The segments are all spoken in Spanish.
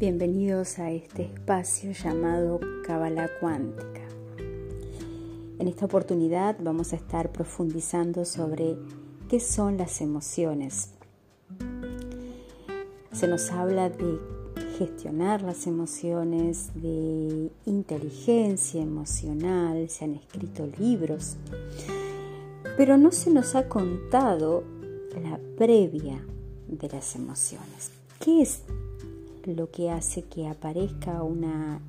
Bienvenidos a este espacio llamado Cábala Cuántica. En esta oportunidad vamos a estar profundizando sobre qué son las emociones. Se nos habla de gestionar las emociones, de inteligencia emocional, se han escrito libros, pero no se nos ha contado la previa de las emociones. ¿Qué es lo que hace que aparezca una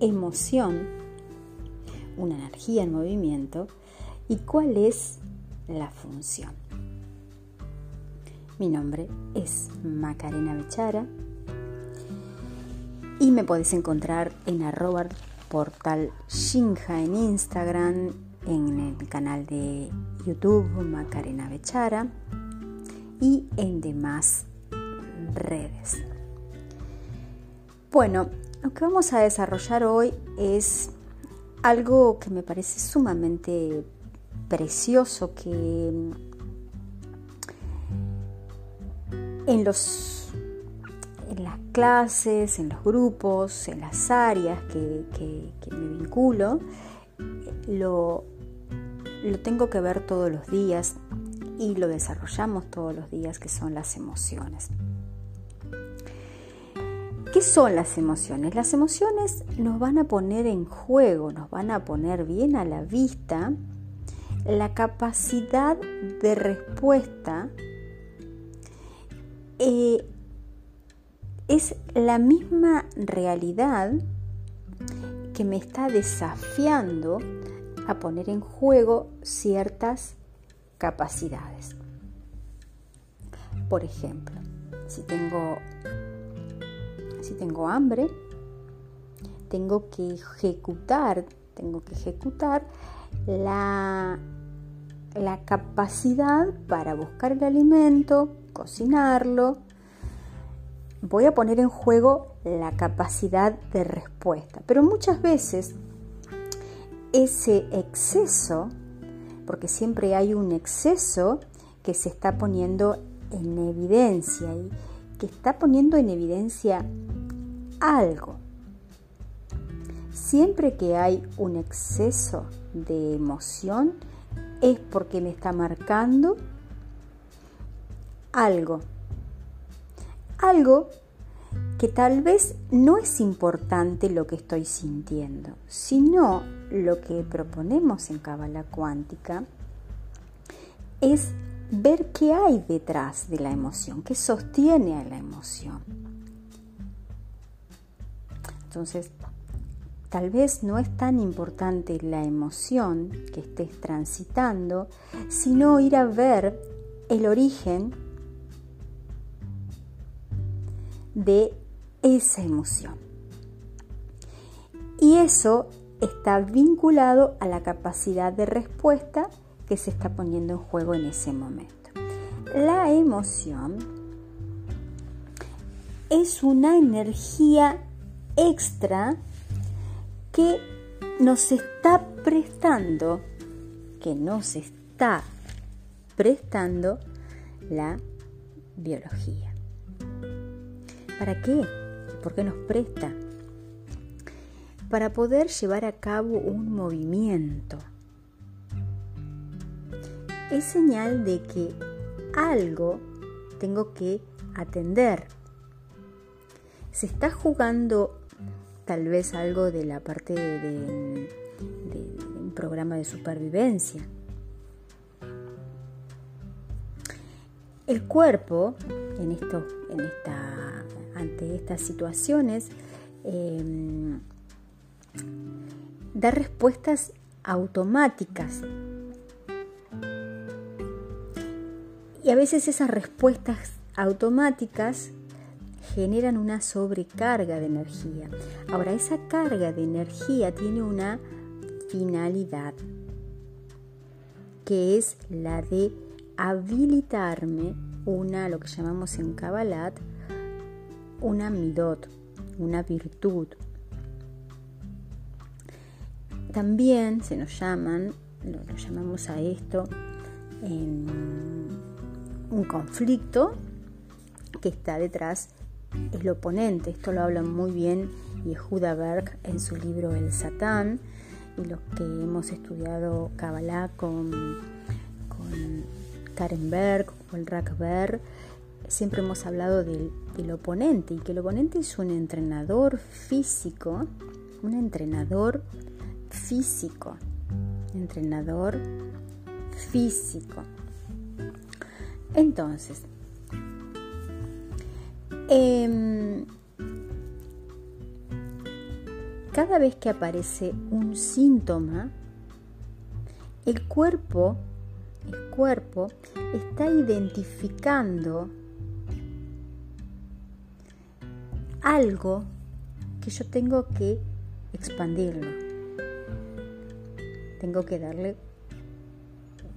emoción, una energía en movimiento y cuál es la función. Mi nombre es Macarena Bechara y me podés encontrar en arroba portal Shinja en Instagram, en el canal de YouTube Macarena Bechara y en demás redes. Bueno, lo que vamos a desarrollar hoy es algo que me parece sumamente precioso que en los en las clases, en los grupos, en las áreas que, me vinculo, lo, lo tengo que ver todos los días y lo desarrollamos todos los días, que son las emociones. ¿Qué son las emociones? Las emociones nos van a poner en juego, nos van a poner bien a la vista la capacidad de respuesta. Eh, es la misma realidad que me está desafiando a poner en juego ciertas capacidades. Por ejemplo, si tengo si tengo hambre, tengo que ejecutar, tengo que ejecutar la, la capacidad para buscar el alimento, cocinarlo. Voy a poner en juego la capacidad de respuesta. Pero muchas veces ese exceso, porque siempre hay un exceso que se está poniendo en evidencia y que está poniendo en evidencia algo. Siempre que hay un exceso de emoción es porque me está marcando algo. Algo que tal vez no es importante lo que estoy sintiendo, sino lo que proponemos en Cábala Cuántica es ver qué hay detrás de la emoción, qué sostiene a la emoción. Entonces, tal vez no es tan importante la emoción que estés transitando, sino ir a ver el origen de esa emoción. Y eso está vinculado a la capacidad de respuesta que se está poniendo en juego en ese momento. La emoción es una energía extra que nos está prestando, que nos está prestando la biología. ¿Para qué? ¿Por qué nos presta? Para poder llevar a cabo un movimiento. Es señal de que algo tengo que atender. Se está jugando tal vez algo de la parte de, un programa de supervivencia. El cuerpo, en esto, en esta, ante estas situaciones, em, da respuestas automáticas. Y a veces esas respuestas automáticas generan una sobrecarga de energía. Ahora, esa carga de energía tiene una finalidad, que es la de habilitarme una, lo que llamamos en Kabbalat, una midot, una virtud. También se nos llaman, lo, lo llamamos a esto, en un conflicto que está detrás el oponente. Esto lo habla muy bien Yehuda Berg en su libro El Satán y los que hemos estudiado Kabbalah con, con Karen Berg o el Berg, siempre hemos hablado del, del oponente y que el oponente es un entrenador físico, un entrenador físico, entrenador físico. Entonces, Em, cada vez que aparece un síntoma, el cuerpo, el cuerpo está identificando algo que yo tengo que expandirlo. Tengo que darle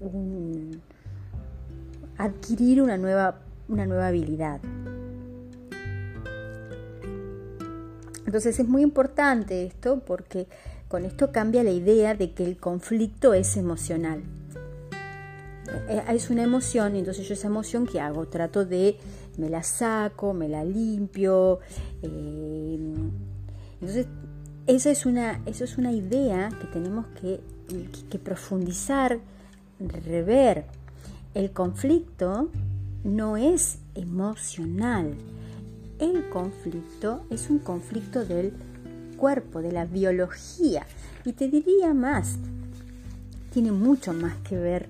un adquirir una nueva, una nueva habilidad. Entonces es muy importante esto porque con esto cambia la idea de que el conflicto es emocional. Eh, es una emoción y entonces yo esa emoción que hago, trato de, me la saco, me la limpio. Eh, entonces esa es, una, eso es una idea que tenemos que, que profundizar, rever. El conflicto no es emocional, el conflicto es un conflicto del cuerpo, de la biología. Y te diría más, tiene mucho más que ver,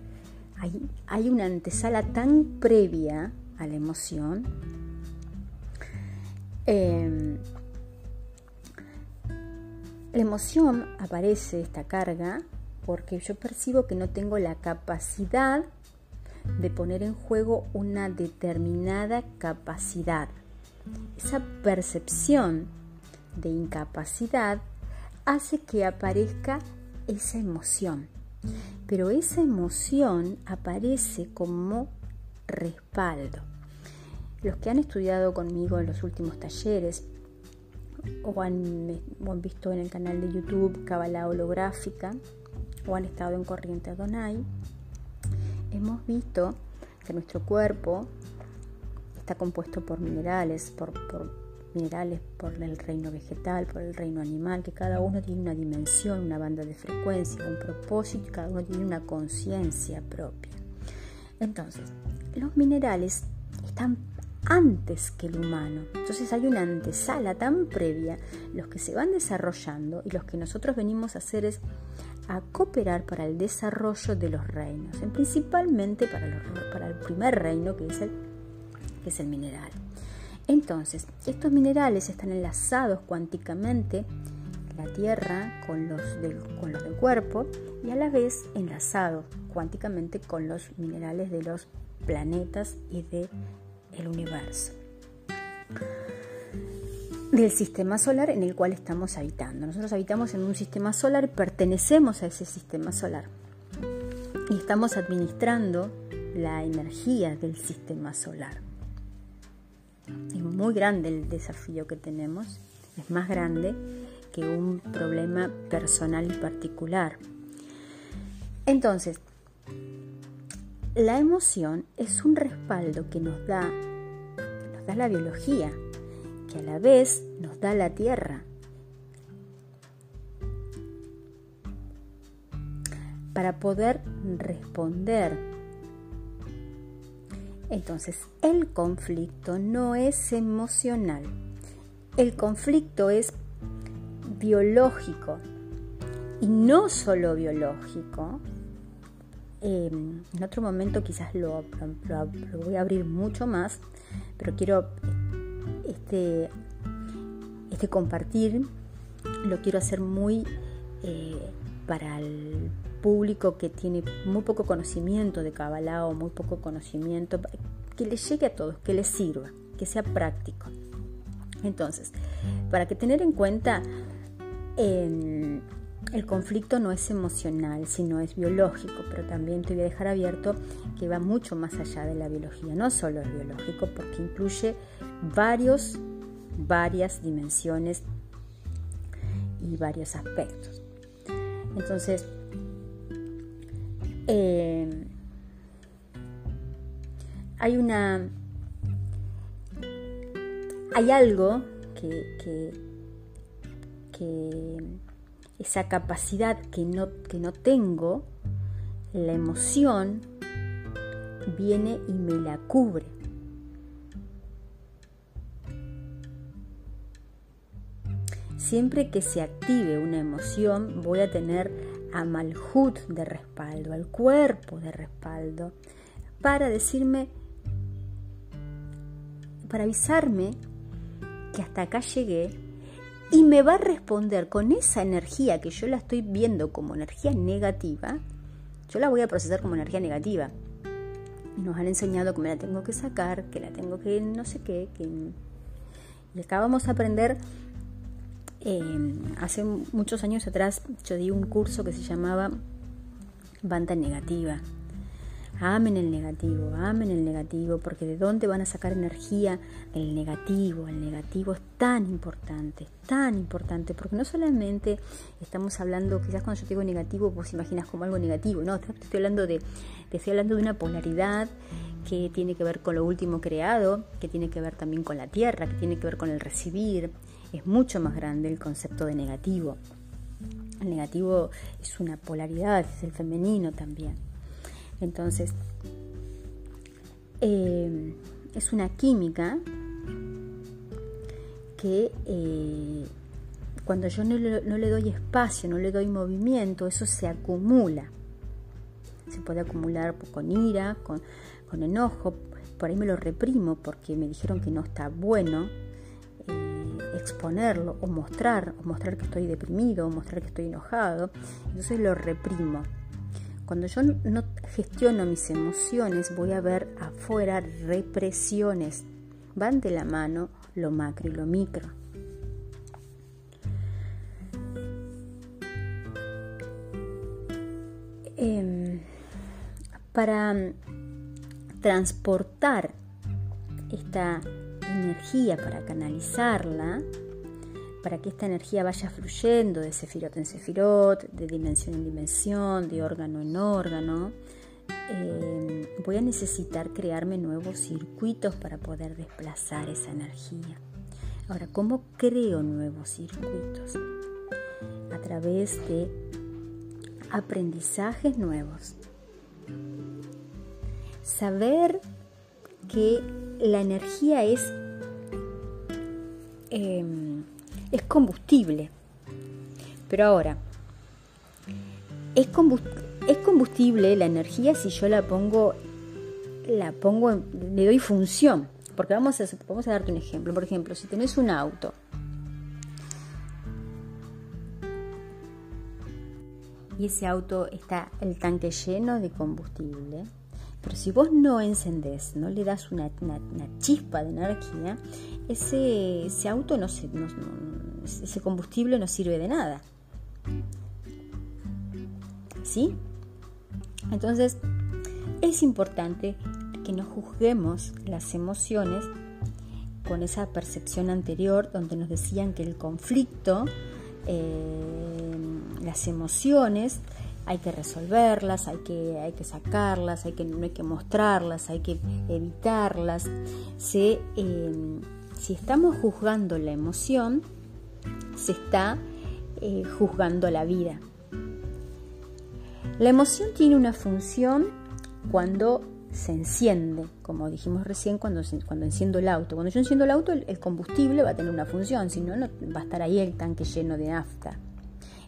hay, una antesala tan previa a la emoción. Em, la emoción aparece, esta carga, porque yo percibo que no tengo la capacidad de poner en juego una determinada capacidad esa percepción de incapacidad hace que aparezca esa emoción. Pero esa emoción aparece como respaldo. Los que han estudiado conmigo en los últimos talleres o han, visto en el canal de YouTube Kabbalah holográfica o han estado en Corriente Adonai, hemos visto que nuestro cuerpo está compuesto por minerales, por, minerales por el reino vegetal, por el reino animal, que cada uno tiene una dimensión, una banda de frecuencia, un propósito cada uno tiene una conciencia propia. Entonces, los minerales están antes que el humano. Entonces hay una antesala tan previa, los que se van desarrollando y los que nosotros venimos a hacer es a cooperar para el desarrollo de los reinos, principalmente para, para el primer reino que es el que es el mineral. Entonces, estos minerales están enlazados cuánticamente la Tierra con los, del, con los del cuerpo y a la vez enlazados cuánticamente con los minerales de los planetas y del el universo. Del sistema solar en el cual estamos habitando. Nosotros habitamos en un sistema solar, pertenecemos a ese sistema solar y estamos administrando la energía del sistema solar. Es muy grande el desafío que tenemos, es más grande que un problema personal y particular. Entonces, la emoción es un respaldo que nos da, nos da la biología, que a la vez nos da la tierra. Para poder responder entonces, el conflicto no es emocional. El conflicto es biológico. Y no solo biológico. Em, en otro momento quizás lo, voy a abrir mucho más, pero quiero este, este compartir, lo quiero hacer muy eh, para el público que tiene muy poco conocimiento de Kabbalah o muy poco conocimiento, que le llegue a todos, que les sirva, que sea práctico. Entonces, para que tener en cuenta, el conflicto no es emocional, sino es biológico, pero también te voy a dejar abierto que va mucho más allá de la biología, no solo es biológico, porque incluye varios, varias dimensiones y varios aspectos. Entonces, eh, hay una hay algo que, que, que esa capacidad que no, que no tengo, la emoción viene y me la cubre. Siempre que se active una emoción voy a tener a Malhut de respaldo, al cuerpo de respaldo, para decirme, para avisarme que hasta acá llegué y me va a responder con esa energía que yo la estoy viendo como energía negativa, yo la voy a procesar como energía negativa. Nos han enseñado que me la tengo que sacar, que la tengo que no sé qué, que... Y acá vamos a aprender, eh, hace muchos años atrás yo di un curso que se llamaba Banda Negativa Amen el negativo, amen el negativo, porque de dónde van a sacar energía el negativo. El negativo es tan importante, tan importante, porque no solamente estamos hablando, quizás cuando yo digo negativo, vos imaginas como algo negativo, no, te estoy hablando de, te estoy hablando de una polaridad que tiene que ver con lo último creado, que tiene que ver también con la tierra, que tiene que ver con el recibir. Es mucho más grande el concepto de negativo. El negativo es una polaridad, es el femenino también. Entonces, eh, es una química que eh, cuando yo no le, doy espacio, no le doy movimiento, eso se acumula. Se puede acumular con ira, con, enojo, por ahí me lo reprimo porque me dijeron que no está bueno eh, exponerlo o mostrar, o mostrar que estoy deprimido, o mostrar que estoy enojado, entonces lo reprimo. Cuando yo no gestiono mis emociones, voy a ver afuera represiones. Van de la mano lo macro y lo micro. Em, para transportar esta energía, para canalizarla, para que esta energía vaya fluyendo de sefirot en sefirot, de dimensión en dimensión, de órgano en órgano, eh, voy a necesitar crearme nuevos circuitos para poder desplazar esa energía. Ahora, ¿cómo creo nuevos circuitos? A través de aprendizajes nuevos. Saber que la energía es em, es combustible. Pero ahora, es combustible, la energía si yo la pongo, la pongo, le doy función. Porque vamos a, vamos a darte un ejemplo. Por ejemplo, si tenés un auto y ese auto está el tanque lleno de combustible, pero si vos no encendés, no le das una, chispa de energía, ese, ese auto no se, no, ese combustible no sirve de nada. ¿Sí? Entonces, es importante que no juzguemos las emociones con esa percepción anterior donde nos decían que el conflicto, eh, las emociones, hay que resolverlas, hay que, hay que sacarlas, hay que, no hay que mostrarlas, hay que evitarlas. Eh, si estamos juzgando la emoción, se está eh, juzgando la vida. La emoción tiene una función cuando se enciende, como dijimos recién, cuando, cuando enciendo el auto. Cuando yo enciendo el auto, el, combustible va a tener una función, si no, no va a estar ahí el tanque lleno de nafta.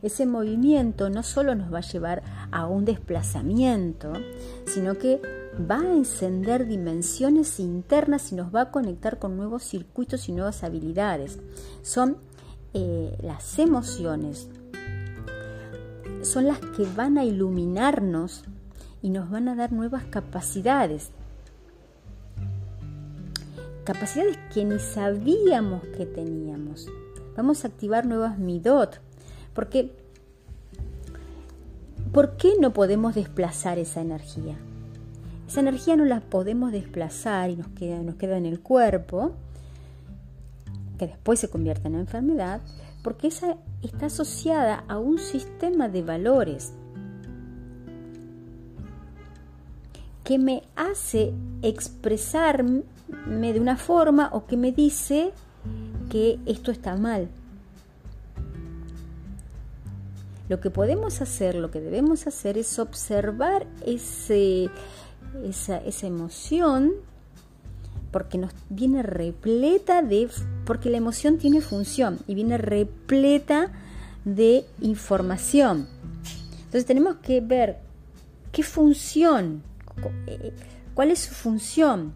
Ese movimiento no solo nos va a llevar a un desplazamiento, sino que va a encender dimensiones internas y nos va a conectar con nuevos circuitos y nuevas habilidades. Son eh, las emociones son las que van a iluminarnos y nos van a dar nuevas capacidades. Capacidades que ni sabíamos que teníamos. Vamos a activar nuevas midot. Porque, ¿por qué no podemos desplazar esa energía? Esa energía no la podemos desplazar y nos queda, nos queda en el cuerpo que después se convierte en enfermedad, porque esa está asociada a un sistema de valores que me hace expresarme de una forma o que me dice que esto está mal. Lo que podemos hacer, lo que debemos hacer es observar ese, esa, esa emoción porque nos viene repleta de, porque la emoción tiene función y viene repleta de información. Entonces tenemos que ver qué función, eh, cuál es su función.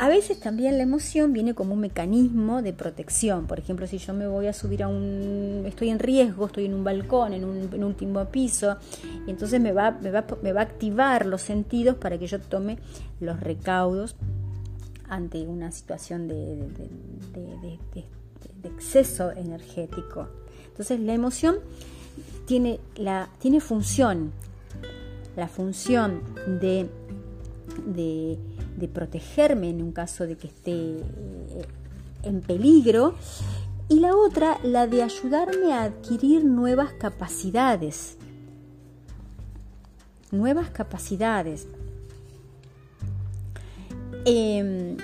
A veces también la emoción viene como un mecanismo de protección. Por ejemplo, si yo me voy a subir a un... estoy en riesgo, estoy en un balcón, en un, último piso, entonces me va, me, va, me va a activar los sentidos para que yo tome los recaudos ante una situación de, de exceso energético. Entonces la emoción tiene, la, tiene función, la función de de, protegerme en un caso de que esté eh, en peligro y la otra, la de ayudarme a adquirir nuevas capacidades. Nuevas capacidades. Em,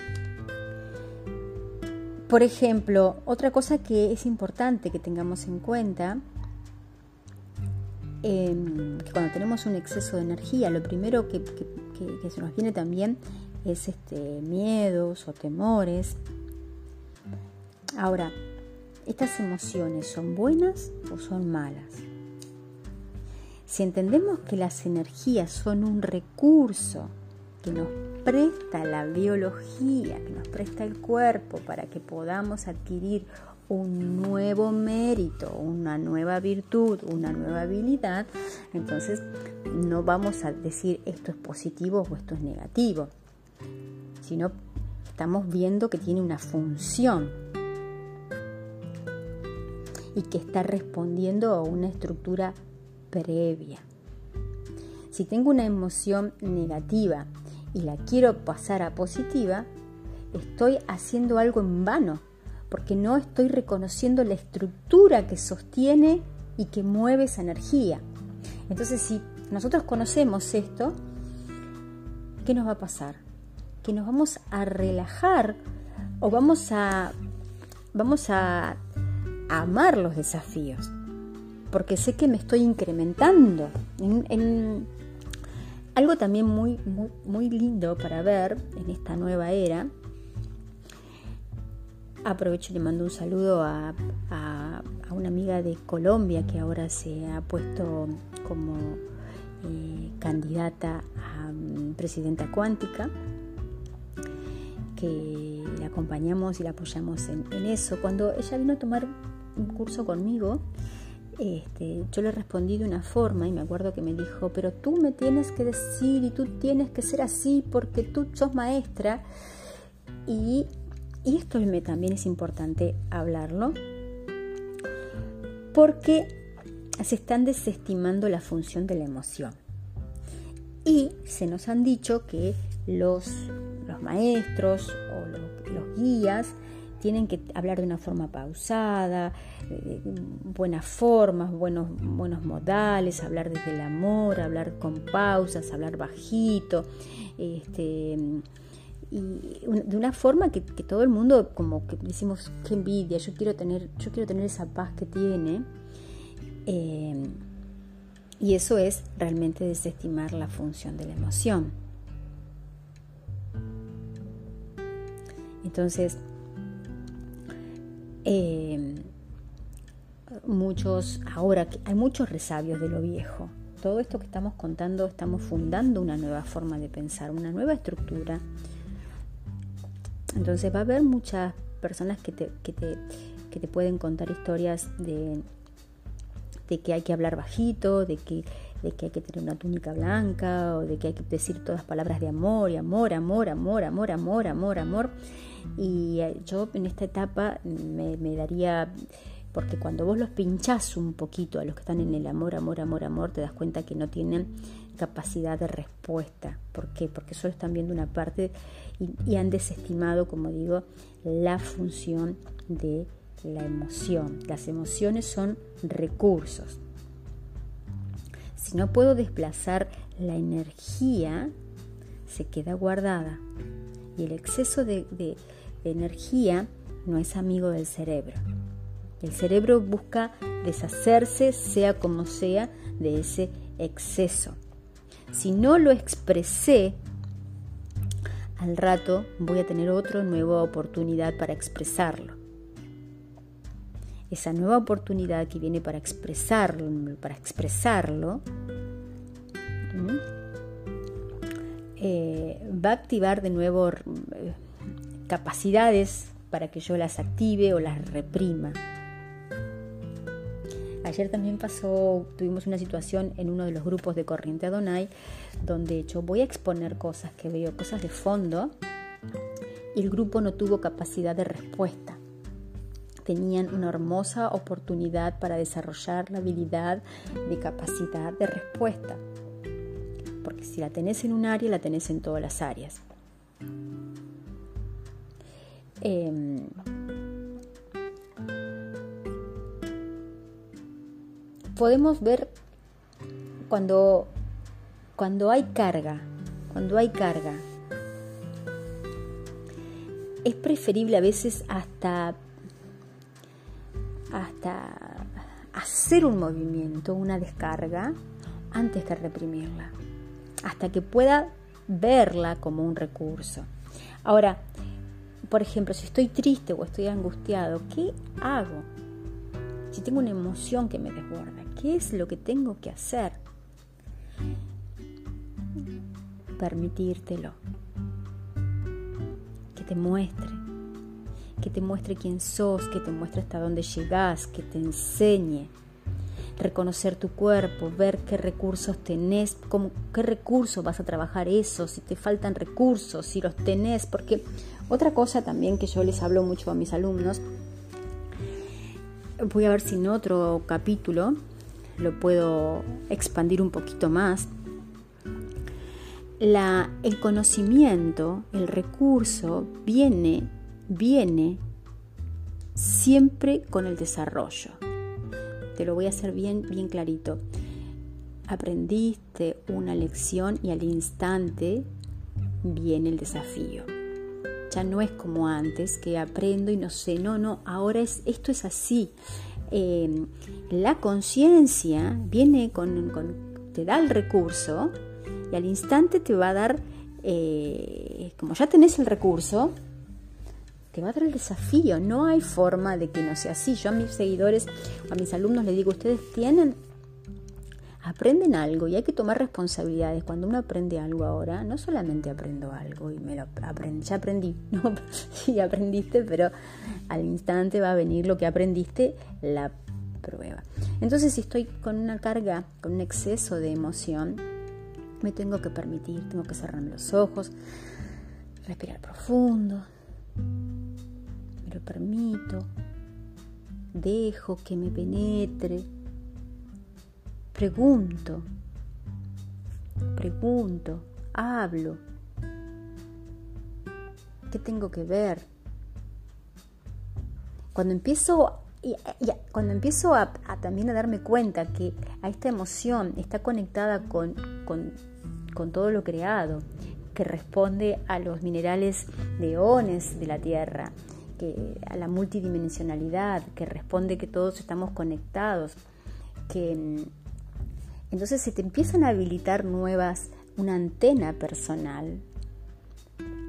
por ejemplo, otra cosa que es importante que tengamos en cuenta Em, que cuando tenemos un exceso de energía, lo primero que, se nos viene también es este, miedos o temores. Ahora, ¿estas emociones son buenas o son malas? Si entendemos que las energías son un recurso que nos presta la biología, que nos presta el cuerpo para que podamos adquirir un nuevo mérito, una nueva virtud, una nueva habilidad, entonces no vamos a decir esto es positivo o esto es negativo, sino estamos viendo que tiene una función y que está respondiendo a una estructura previa. Si tengo una emoción negativa y la quiero pasar a positiva, estoy haciendo algo en vano porque no estoy reconociendo la estructura que sostiene y que mueve esa energía. Entonces, si nosotros conocemos esto, ¿qué nos va a pasar? Que nos vamos a relajar o vamos a, vamos a, amar los desafíos, porque sé que me estoy incrementando. En, algo también muy, muy, muy lindo para ver en esta nueva era Aprovecho y le mando un saludo a, una amiga de Colombia que ahora se ha puesto como candidata a mm, presidenta cuántica, que la acompañamos y la apoyamos en, eso. Cuando ella vino a tomar un curso conmigo, este, yo le respondí de una forma y me acuerdo que me dijo, pero tú me tienes que decir y tú tienes que ser así porque tú sos maestra. Y y esto también es importante hablarlo, porque se están desestimando la función de la emoción. Y se nos han dicho que los, los maestros o los, guías tienen que hablar de una forma pausada, buenas formas, buenos, buenos modales, hablar desde el amor, hablar con pausas, hablar bajito, este, y de una forma que, todo el mundo como que decimos qué envidia yo quiero tener yo quiero tener esa paz que tiene eh, y eso es realmente desestimar la función de la emoción. Entonces eh, muchos ahora hay muchos resabios de lo viejo. Todo esto que estamos contando estamos fundando una nueva forma de pensar una nueva estructura. Entonces va a haber muchas personas que te, que te, pueden contar historias de, de que hay que hablar bajito, de que, de que hay que tener una túnica blanca o de que hay que decir todas palabras de amor y amor, amor, amor, amor, amor, amor, amor. Y eh, yo en esta etapa me, me daría porque cuando vos los pinchás un poquito a los que están en el amor, amor, amor, amor, te das cuenta que no tienen capacidad de respuesta. ¿Por qué? Porque solo están viendo una parte y, han desestimado, como digo, la función de la emoción. Las emociones son recursos. Si no puedo desplazar la energía, se queda guardada. Y el exceso de, energía no es amigo del cerebro. El cerebro busca deshacerse, sea como sea, de ese exceso. Si no lo expresé, al rato voy a tener otra nueva oportunidad para expresarlo. Esa nueva oportunidad que viene para expresarlo, para expresarlo, eh, va a activar de nuevo eh, capacidades para que yo las active o las reprima. Ayer también pasó, tuvimos una situación en uno de los grupos de Corriente Adonai, donde yo voy a exponer cosas que veo, cosas de fondo, y el grupo no tuvo capacidad de respuesta. Tenían una hermosa oportunidad para desarrollar la habilidad de capacidad de respuesta. Porque si la tenés en un área, la tenés en todas las áreas. Em, podemos ver cuando, cuando hay carga, cuando hay carga, es preferible a veces hasta, hasta hacer un movimiento, una descarga, antes que reprimirla, hasta que pueda verla como un recurso. Ahora, por ejemplo, si estoy triste o estoy angustiado, ¿qué hago? Si tengo una emoción que me desborda, ¿Qué es lo que tengo que hacer? Permitírtelo. Que te muestre. Que te muestre quién sos, que te muestre hasta dónde llegás, que te enseñe. Reconocer tu cuerpo, ver qué recursos tenés, cómo, qué recursos vas a trabajar eso, si te faltan recursos, si los tenés, porque otra cosa también que yo les hablo mucho a mis alumnos, voy a ver si en otro capítulo lo puedo expandir un poquito más. El conocimiento, el recurso, viene, viene siempre con el desarrollo. Te lo voy a hacer bien, bien clarito. Aprendiste una lección y al instante viene el desafío. Ya no es como antes que aprendo y no sé, no, no, ahora es, esto es así. Em, la conciencia viene con, te da el recurso y al instante te va a dar, eh, como ya tenés el recurso, te va a dar el desafío. No hay forma de que no sea así. Yo a mis seguidores, a mis alumnos les digo, ustedes tienen aprenden algo y hay que tomar responsabilidades. Cuando uno aprende algo ahora, no solamente aprendo algo y me lo aprendí, ya aprendí, no, sí aprendiste, pero al instante va a venir lo que aprendiste, la prueba. Entonces, si estoy con una carga, con un exceso de emoción, me tengo que permitir, tengo que cerrarme los ojos, respirar profundo, permito, dejo que me penetre Pregunto, pregunto, hablo. ¿Qué tengo que ver? Cuando empiezo, cuando empiezo a, también a darme cuenta que a esta emoción está conectada con, con todo lo creado, que responde a los minerales de de la Tierra, a la multidimensionalidad, que responde que todos estamos conectados, que entonces se te empiezan a habilitar nuevas, una antena personal,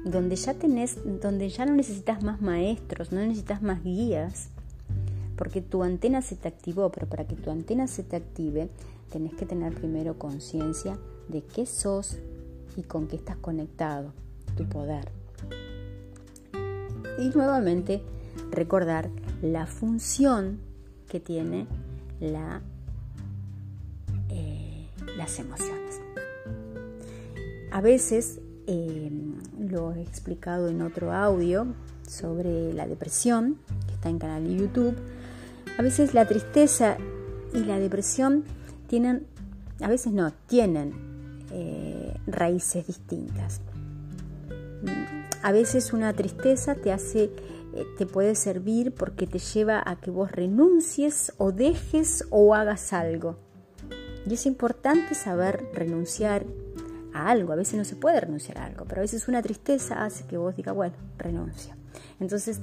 donde ya tenés, donde ya no necesitas más maestros, no necesitas más guías, porque tu antena se te activó, pero para que tu antena se te active, tenés que tener primero conciencia de qué sos y con qué estás conectado, tu poder. Y nuevamente recordar la función que tiene la las emociones. A veces, eh, lo he explicado en otro audio sobre la depresión, que está en canal de YouTube, a veces la tristeza y la depresión tienen, a veces no, tienen eh, raíces distintas. A veces una tristeza te hace, eh, te puede servir porque te lleva a que vos renuncies o dejes o hagas algo. Y es importante saber renunciar a algo. A veces no se puede renunciar a algo, pero a veces una tristeza hace que vos digas, bueno, renuncio. Entonces,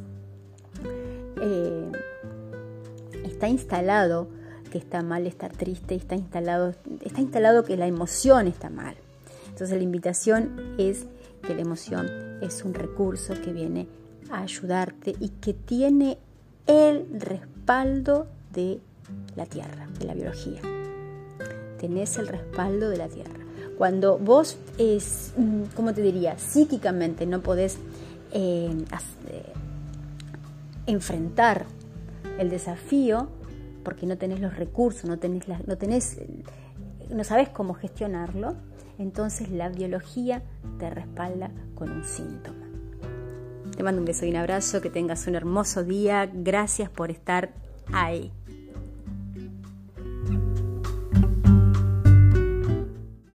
eh, está instalado que está mal estar triste, está instalado, está instalado que la emoción está mal. Entonces la invitación es que la emoción es un recurso que viene a ayudarte y que tiene el respaldo de la tierra, de la biología. Tenés el respaldo de la tierra. Cuando vos, es, mm, ¿cómo te diría? Psíquicamente no podés eh, eh, enfrentar el desafío porque no tenés los recursos, no tenés, no tenés, no sabes cómo gestionarlo, entonces la biología te respalda con un síntoma. Te mando un beso y un abrazo, que tengas un hermoso día, gracias por estar ahí.